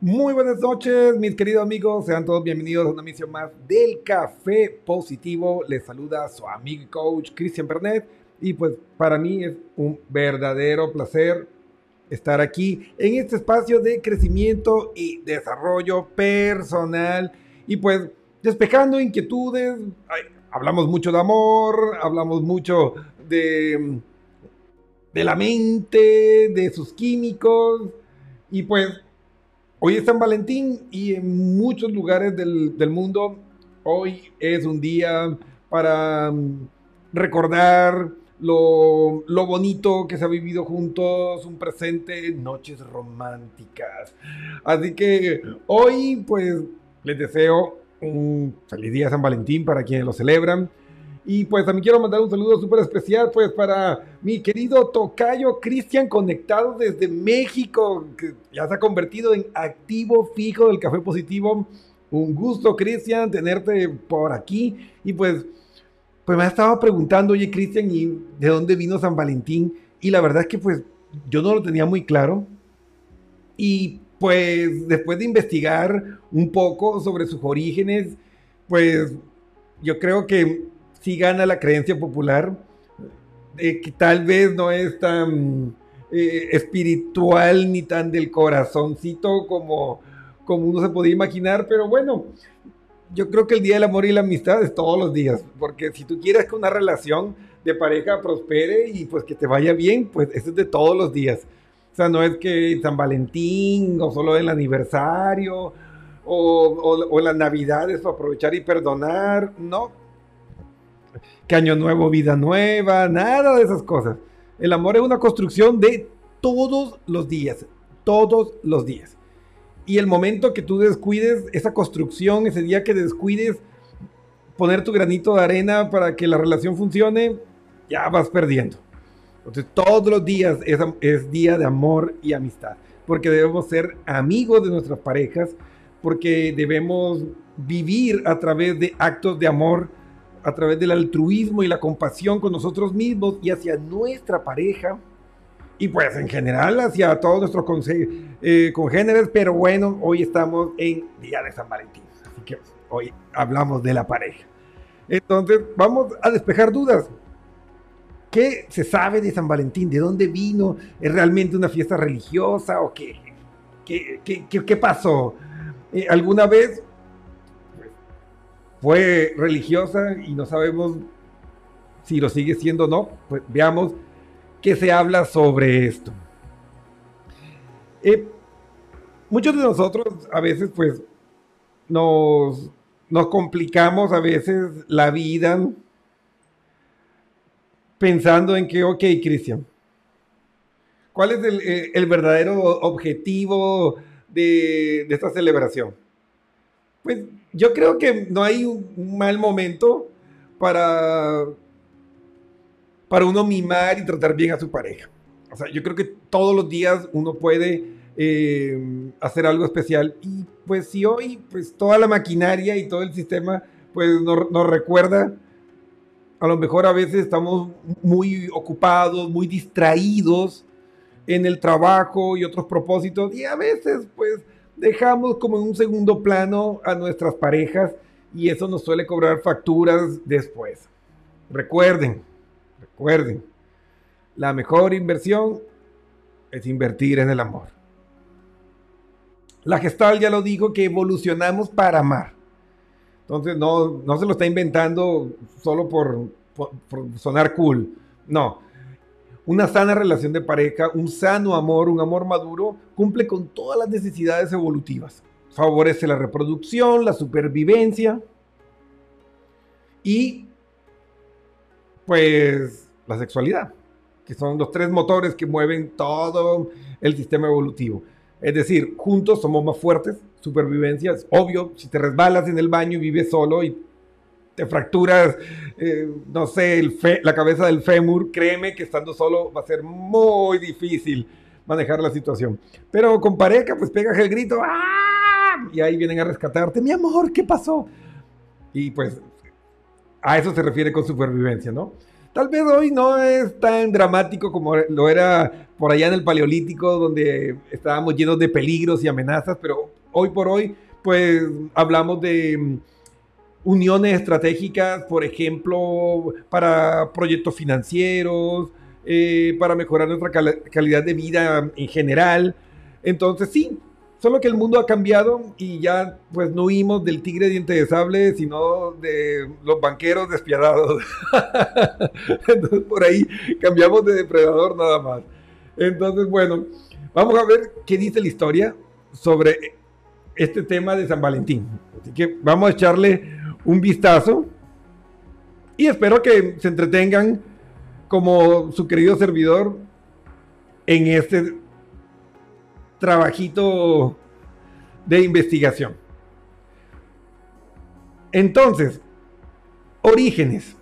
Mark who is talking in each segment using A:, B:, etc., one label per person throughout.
A: Muy buenas noches, mis queridos amigos. Sean todos bienvenidos a una misión más del Café Positivo. Les saluda su amigo y coach Cristian Pernet. Y pues para mí es un verdadero placer estar aquí en este espacio de crecimiento y desarrollo personal. Y pues despejando inquietudes. hablamos mucho de amor, hablamos mucho de, de la mente, de sus químicos. Y pues Hoy es San Valentín y en muchos lugares del, mundo hoy es un día para mm, recordar lo, lo, bonito que se ha vivido juntos, un presente, noches románticas. Así que hoy pues les deseo un feliz día San Valentín para quienes lo celebran. Y pues también quiero mandar un saludo súper especial pues para mi querido Tocayo Cristian conectado desde México, que ya se ha convertido en activo fijo del Café Positivo. Un gusto Cristian tenerte por aquí y pues pues me estaba preguntando, oye Cristian, ¿y de dónde vino San Valentín? Y la verdad es que pues yo no lo tenía muy claro. Y pues después de investigar un poco sobre sus orígenes, pues yo creo que si gana la creencia popular, que tal vez no es tan eh, espiritual ni tan del corazoncito como, como uno se podía imaginar, pero bueno, yo creo que el Día del Amor y la Amistad es todos los días, porque si tú quieres que una relación de pareja prospere y pues que te vaya bien, pues eso es de todos los días. O sea, no es que San Valentín o solo el aniversario o, o, o las navidades para aprovechar y perdonar, no, que año nuevo, vida nueva, nada de esas cosas. El amor es una construcción de todos los días, todos los días. Y el momento que tú descuides esa construcción, ese día que descuides poner tu granito de arena para que la relación funcione, ya vas perdiendo. Entonces todos los días es, es día de amor y amistad, porque debemos ser amigos de nuestras parejas, porque debemos vivir a través de actos de amor a través del altruismo y la compasión con nosotros mismos y hacia nuestra pareja y pues en general hacia todos nuestros eh, congéneres, pero bueno, hoy estamos en Día de San Valentín, así que hoy hablamos de la pareja. Entonces vamos a despejar dudas. ¿Qué se sabe de San Valentín? ¿De dónde vino? ¿Es realmente una fiesta religiosa o qué? ¿Qué, qué, qué, pasó? Eh, ¿Alguna vez fue religiosa y no sabemos si lo sigue siendo o no, pues veamos qué se habla sobre esto. Eh, muchos de nosotros a veces pues nos, nos complicamos a veces la vida pensando en que, ok, Cristian, ¿cuál es el, eh, verdadero objetivo de, de esta celebración? Pues yo creo que no hay un mal momento para, para uno mimar y tratar bien a su pareja. O sea, yo creo que todos los días uno puede eh, hacer algo especial. Y pues si hoy, pues toda la maquinaria y todo el sistema, pues nos, recuerda, a lo mejor a veces estamos muy ocupados, muy distraídos en el trabajo y otros propósitos. Y a veces, pues, dejamos como en un segundo plano a nuestras parejas y eso nos suele cobrar facturas después. Recuerden, recuerden, la mejor inversión es invertir en el amor. La gestal ya lo dijo que evolucionamos para amar. Entonces no, no se lo está inventando solo por, por sonar cool. No, una sana relación de pareja, un sano amor, un amor maduro, cumple con todas las necesidades evolutivas. Favorece la reproducción, la supervivencia y pues la sexualidad, que son los tres motores que mueven todo el sistema evolutivo. Es decir, juntos somos más fuertes, supervivencia, es obvio, si te resbalas en el baño y vives solo y te fracturas, eh, no sé, la cabeza del fémur, créeme que estando solo va a ser muy difícil manejar la situación. Pero con pareja, pues pegas el grito, ¡ah! y ahí vienen a rescatarte, mi amor, ¿qué pasó? Y pues a eso se refiere con supervivencia, ¿no? Tal vez hoy no es tan dramático como lo era por allá en el Paleolítico, donde estábamos llenos de peligros y amenazas, pero hoy por hoy, pues hablamos de uniones estratégicas, por ejemplo, para proyectos financieros, eh, para mejorar nuestra calidad de vida en general. Entonces sí, solo que el mundo ha cambiado y ya pues no huimos del tigre diente de sable, sino de los banqueros despiadados. Entonces por ahí cambiamos de depredador nada más. Entonces bueno, vamos a ver qué dice la historia sobre este tema de San Valentín. Así que vamos a echarle un vistazo y espero que se entretengan como su querido servidor en este trabajito de investigación. Entonces, orígenes.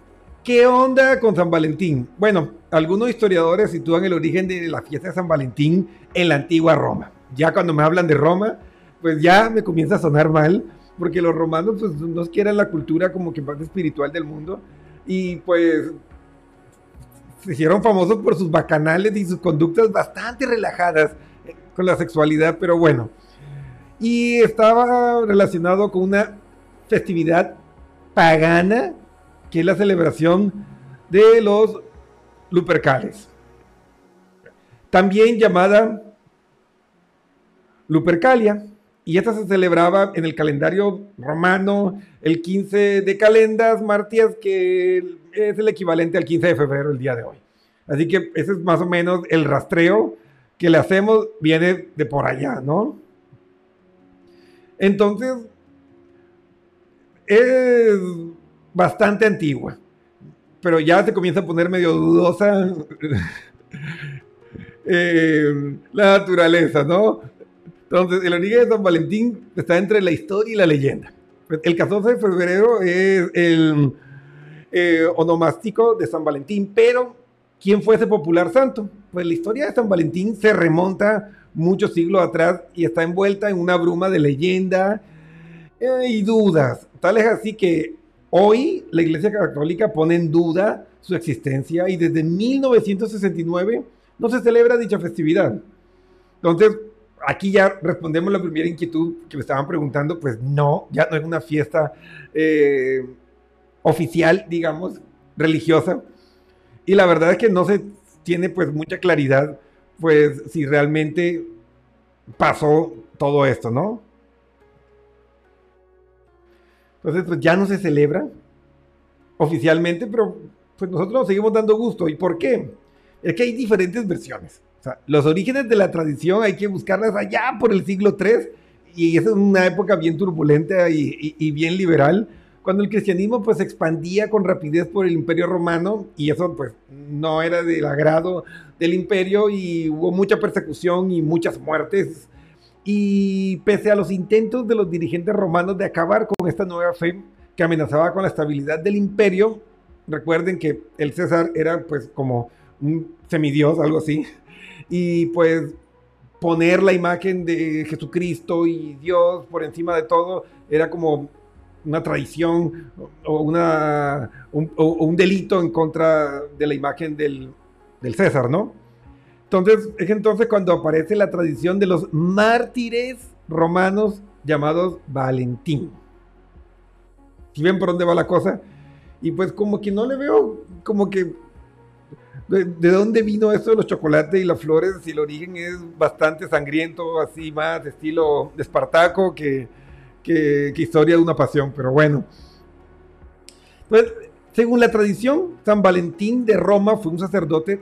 A: ¿Qué onda con San Valentín? Bueno, algunos historiadores sitúan el origen de la fiesta de San Valentín en la antigua Roma. Ya cuando me hablan de Roma, pues ya me comienza a sonar mal, porque los romanos pues no quieren la cultura como que más espiritual del mundo y pues se hicieron famosos por sus bacanales y sus conductas bastante relajadas con la sexualidad, pero bueno. Y estaba relacionado con una festividad pagana, que es la celebración de los Lupercales. También llamada Lupercalia, y esta se celebraba en el calendario romano el 15 de calendas martias, que es el equivalente al 15 de febrero el día de hoy. Así que ese es más o menos el rastreo que le hacemos, viene de por allá, ¿no? Entonces, es bastante antigua, pero ya se comienza a poner medio dudosa eh, la naturaleza, ¿no? Entonces, el origen de San Valentín está entre la historia y la leyenda. El 14 de febrero es el eh, onomástico de San Valentín, pero ¿quién fue ese popular santo? Pues la historia de San Valentín se remonta muchos siglos atrás y está envuelta en una bruma de leyenda eh, y dudas. Tal es así que hoy la Iglesia Católica pone en duda su existencia y desde 1969 no se celebra dicha festividad. Entonces, aquí ya respondemos la primera inquietud que me estaban preguntando, pues no, ya no es una fiesta eh, oficial, digamos, religiosa. Y la verdad es que no se tiene pues mucha claridad, pues si realmente pasó todo esto, ¿no? Entonces, pues ya no se celebra oficialmente, pero pues nosotros nos seguimos dando gusto. ¿Y por qué? Es que hay diferentes versiones los orígenes de la tradición hay que buscarlas allá por el siglo III y esa es una época bien turbulenta y, bien liberal, cuando el cristianismo pues expandía con rapidez por el imperio romano y eso pues no era del agrado del imperio y hubo mucha persecución y muchas muertes. Y pese a los intentos de los dirigentes romanos de acabar con esta nueva fe que amenazaba con la estabilidad del imperio, recuerden que el César era pues como un semidios, algo así, y pues poner la imagen de Jesucristo y Dios por encima de todo era como una traición o, una, un, delito en contra de la imagen del, del, César, ¿no? Entonces, es entonces cuando aparece la tradición de los mártires romanos llamados Valentín. ¿Si ven por dónde va la cosa? Y pues como que no le veo como que de, dónde vino esto de los chocolates y las flores, si el origen es bastante sangriento, así más estilo de Espartaco que, que, historia de una pasión, pero bueno. Pues, según la tradición, San Valentín de Roma fue un sacerdote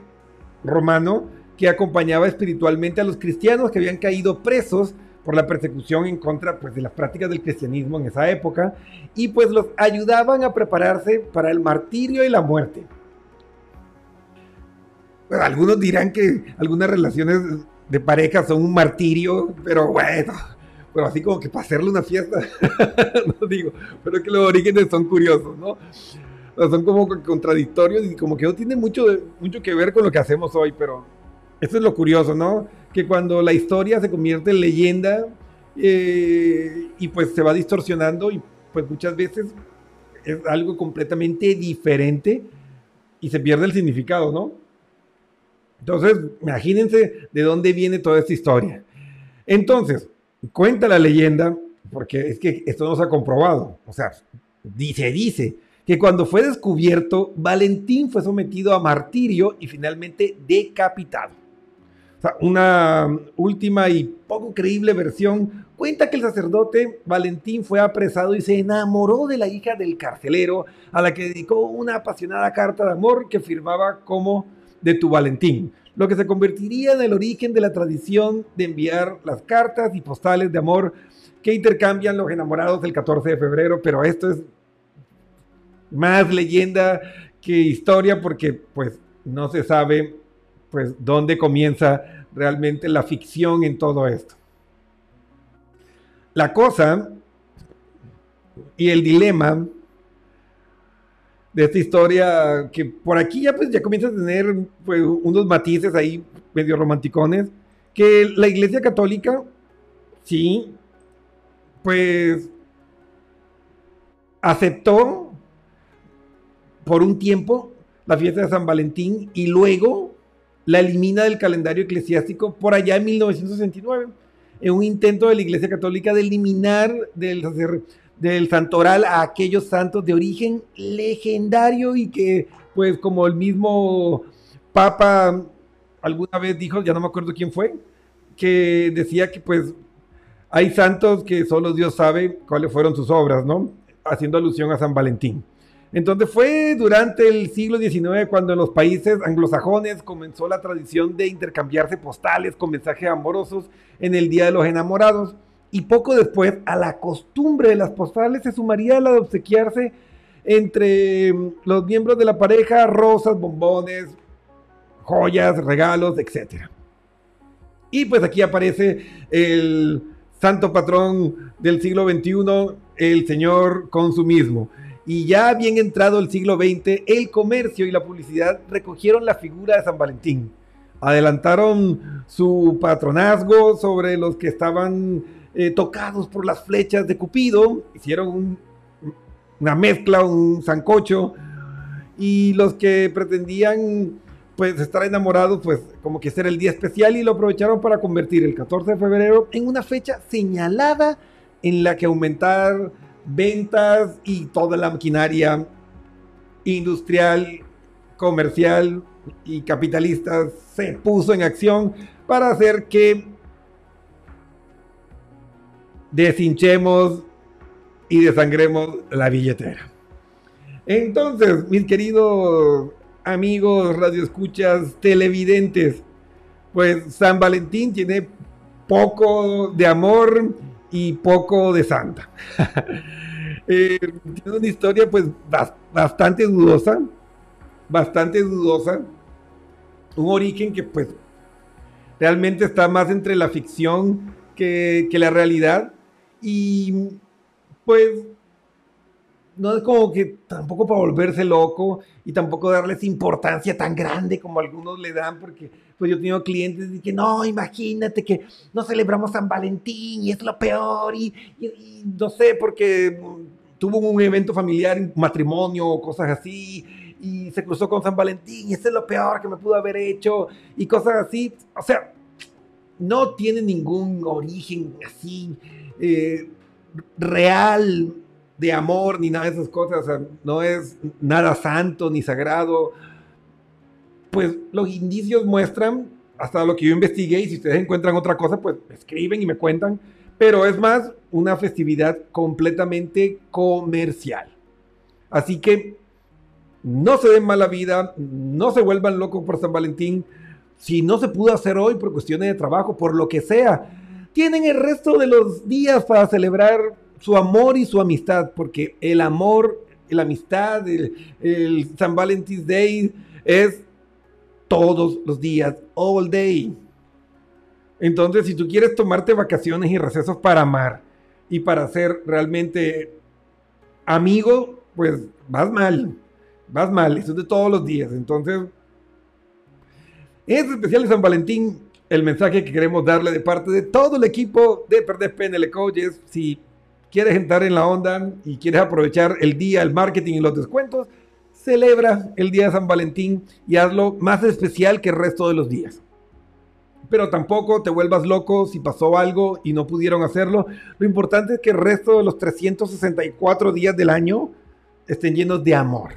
A: romano que acompañaba espiritualmente a los cristianos que habían caído presos por la persecución en contra pues, de las prácticas del cristianismo en esa época y pues los ayudaban a prepararse para el martirio y la muerte algunos dirán que algunas relaciones de pareja son un martirio, pero bueno, pero así como que para hacerle una fiesta, no digo, pero que los orígenes son curiosos, ¿no? son como contradictorios y como que no tienen mucho, mucho que ver con lo que hacemos hoy, pero eso es lo curioso, ¿no? Que cuando la historia se convierte en leyenda eh, y pues se va distorsionando y pues muchas veces es algo completamente diferente y se pierde el significado, ¿no? Entonces, imagínense de dónde viene toda esta historia. Entonces, cuenta la leyenda, porque es que esto no se ha comprobado, o sea, dice, dice, que cuando fue descubierto, Valentín fue sometido a martirio y finalmente decapitado. O sea, una última y poco creíble versión cuenta que el sacerdote Valentín fue apresado y se enamoró de la hija del carcelero, a la que dedicó una apasionada carta de amor que firmaba como de tu Valentín, lo que se convertiría en el origen de la tradición de enviar las cartas y postales de amor que intercambian los enamorados el 14 de febrero, pero esto es más leyenda que historia porque pues no se sabe pues dónde comienza realmente la ficción en todo esto. La cosa y el dilema de esta historia que por aquí ya pues ya comienza a tener pues, unos matices ahí medio romanticones que la Iglesia Católica sí pues aceptó por un tiempo la fiesta de San Valentín y luego la elimina del calendario eclesiástico por allá en 1969, en un intento de la Iglesia Católica de eliminar del, del santoral a aquellos santos de origen legendario y que, pues como el mismo Papa alguna vez dijo, ya no me acuerdo quién fue, que decía que pues hay santos que solo Dios sabe cuáles fueron sus obras, ¿no? Haciendo alusión a San Valentín. Entonces fue durante el siglo XIX cuando en los países anglosajones comenzó la tradición de intercambiarse postales con mensajes amorosos en el Día de los Enamorados y poco después a la costumbre de las postales se sumaría la de obsequiarse entre mm, los miembros de la pareja rosas, bombones, joyas, regalos, etc. Y pues aquí aparece el santo patrón del siglo XXI, el señor consumismo. Y ya bien entrado el siglo XX, el comercio y la publicidad recogieron la figura de San Valentín. Adelantaron su patronazgo sobre los que estaban eh, tocados por las flechas de Cupido. Hicieron una mezcla, un zancocho. Y los que pretendían pues estar enamorados, pues como que ser el día especial y lo aprovecharon para convertir el 14 de febrero en una fecha señalada en la que aumentar ventas y toda la maquinaria industrial, comercial y capitalista se puso en acción para hacer que deshinchemos y desangremos la billetera. Entonces, mis queridos amigos, radioescuchas, televidentes, pues San Valentín tiene poco de amor y poco de santa. Eh, tiene una historia pues bastante dudosa, bastante dudosa, un origen que pues realmente está más entre la ficción que, que la realidad y pues no es como que tampoco para volverse loco y tampoco darles importancia tan grande como algunos le dan, porque pues yo he tenido clientes que no, imagínate que no celebramos San Valentín y es lo peor y, no sé, porque tuvo un evento familiar, matrimonio o cosas así y se cruzó con San Valentín y eso es lo peor que me pudo haber hecho y cosas así. O sea, no tiene ningún origen así eh, real de amor ni nada de esas cosas, no es nada santo ni sagrado. Pues los indicios muestran, hasta lo que yo investigué, y si ustedes encuentran otra cosa, pues escriben y me cuentan, pero es más una festividad completamente comercial. Así que no se den mala vida, no se vuelvan locos por San Valentín. Si no se pudo hacer hoy por cuestiones de trabajo, por lo que sea, tienen el resto de los días para celebrar su amor y su amistad, porque el amor, la amistad, el, San Valentín Day es todos los días, all day. Entonces, si tú quieres tomarte vacaciones y recesos para amar y para ser realmente amigo, pues vas mal, vas mal, eso es de todos los días. Entonces, es especial de San Valentín, el mensaje que queremos darle de parte de todo el equipo de Perder PNL Coaches, si quieres entrar en la onda y quieres aprovechar el día, el marketing y los descuentos, celebra el día de San Valentín y hazlo más especial que el resto de los días. Pero tampoco te vuelvas loco si pasó algo y no pudieron hacerlo. Lo importante es que el resto de los 364 días del año estén llenos de amor,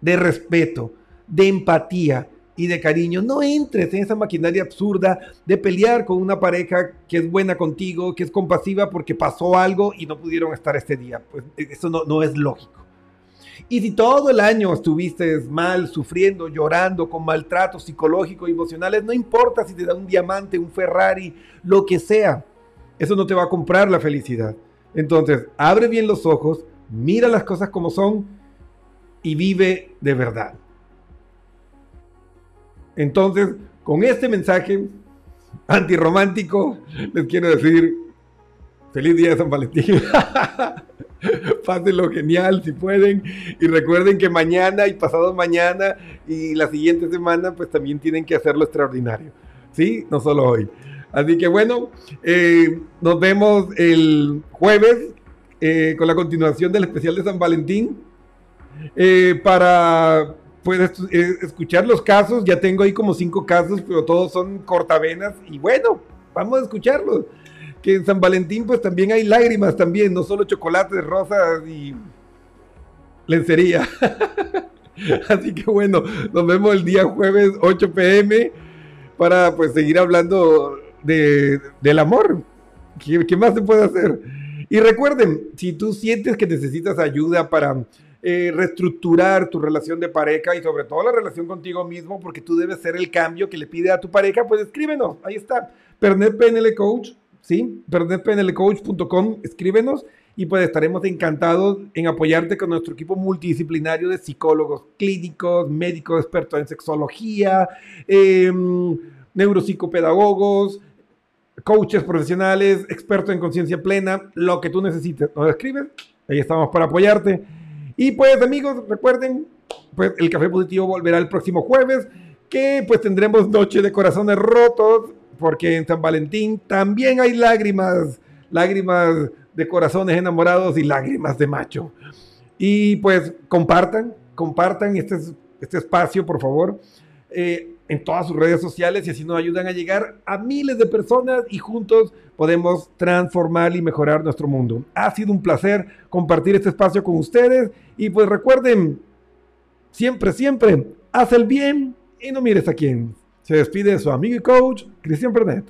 A: de respeto, de empatía y de cariño. No entres en esa maquinaria absurda de pelear con una pareja que es buena contigo, que es compasiva porque pasó algo y no pudieron estar este día. Pues eso no, no es lógico. Y si todo el año estuviste mal, sufriendo, llorando, con maltratos psicológicos, emocionales, no importa si te da un diamante, un Ferrari, lo que sea, eso no te va a comprar la felicidad. Entonces, abre bien los ojos, mira las cosas como son y vive de verdad. Entonces, con este mensaje antirromántico, les quiero decir, feliz día de San Valentín. Pásenlo genial si pueden. Y recuerden que mañana y pasado mañana y la siguiente semana, pues también tienen que hacerlo extraordinario. ¿Sí? No solo hoy. Así que bueno, eh, nos vemos el jueves eh, con la continuación del especial de San Valentín. Eh, para pues, escuchar los casos, ya tengo ahí como cinco casos, pero todos son cortavenas. Y bueno, vamos a escucharlos que en San Valentín pues también hay lágrimas también, no solo chocolates, rosas y lencería. Así que bueno, nos vemos el día jueves 8 pm para pues seguir hablando de, del amor. ¿Qué, ¿Qué, más se puede hacer? Y recuerden, si tú sientes que necesitas ayuda para eh, reestructurar tu relación de pareja y sobre todo la relación contigo mismo, porque tú debes ser el cambio que le pide a tu pareja, pues escríbenos, ahí está, Pernet PNL Coach, ¿sí? pernetpnlcoach.com, escríbenos y pues estaremos encantados en apoyarte con nuestro equipo multidisciplinario de psicólogos clínicos, médicos expertos en sexología, em, neuropsicopedagogos, coaches profesionales, expertos en conciencia plena, lo que tú necesites. Nos escribes, ahí estamos para apoyarte. Y pues amigos, recuerden, pues el Café Positivo volverá el próximo jueves, que pues tendremos Noche de Corazones Rotos, porque en San Valentín también hay lágrimas, lágrimas de corazones enamorados y lágrimas de macho. Y pues compartan, compartan este, este espacio, por favor, eh, en todas sus redes sociales y así nos ayudan a llegar a miles de personas y juntos podemos transformar y mejorar nuestro mundo. Ha sido un placer compartir este espacio con ustedes y pues recuerden, siempre, siempre, haz el bien y no mires a quién. Se despide su amigo y coach, Cristian Pernet.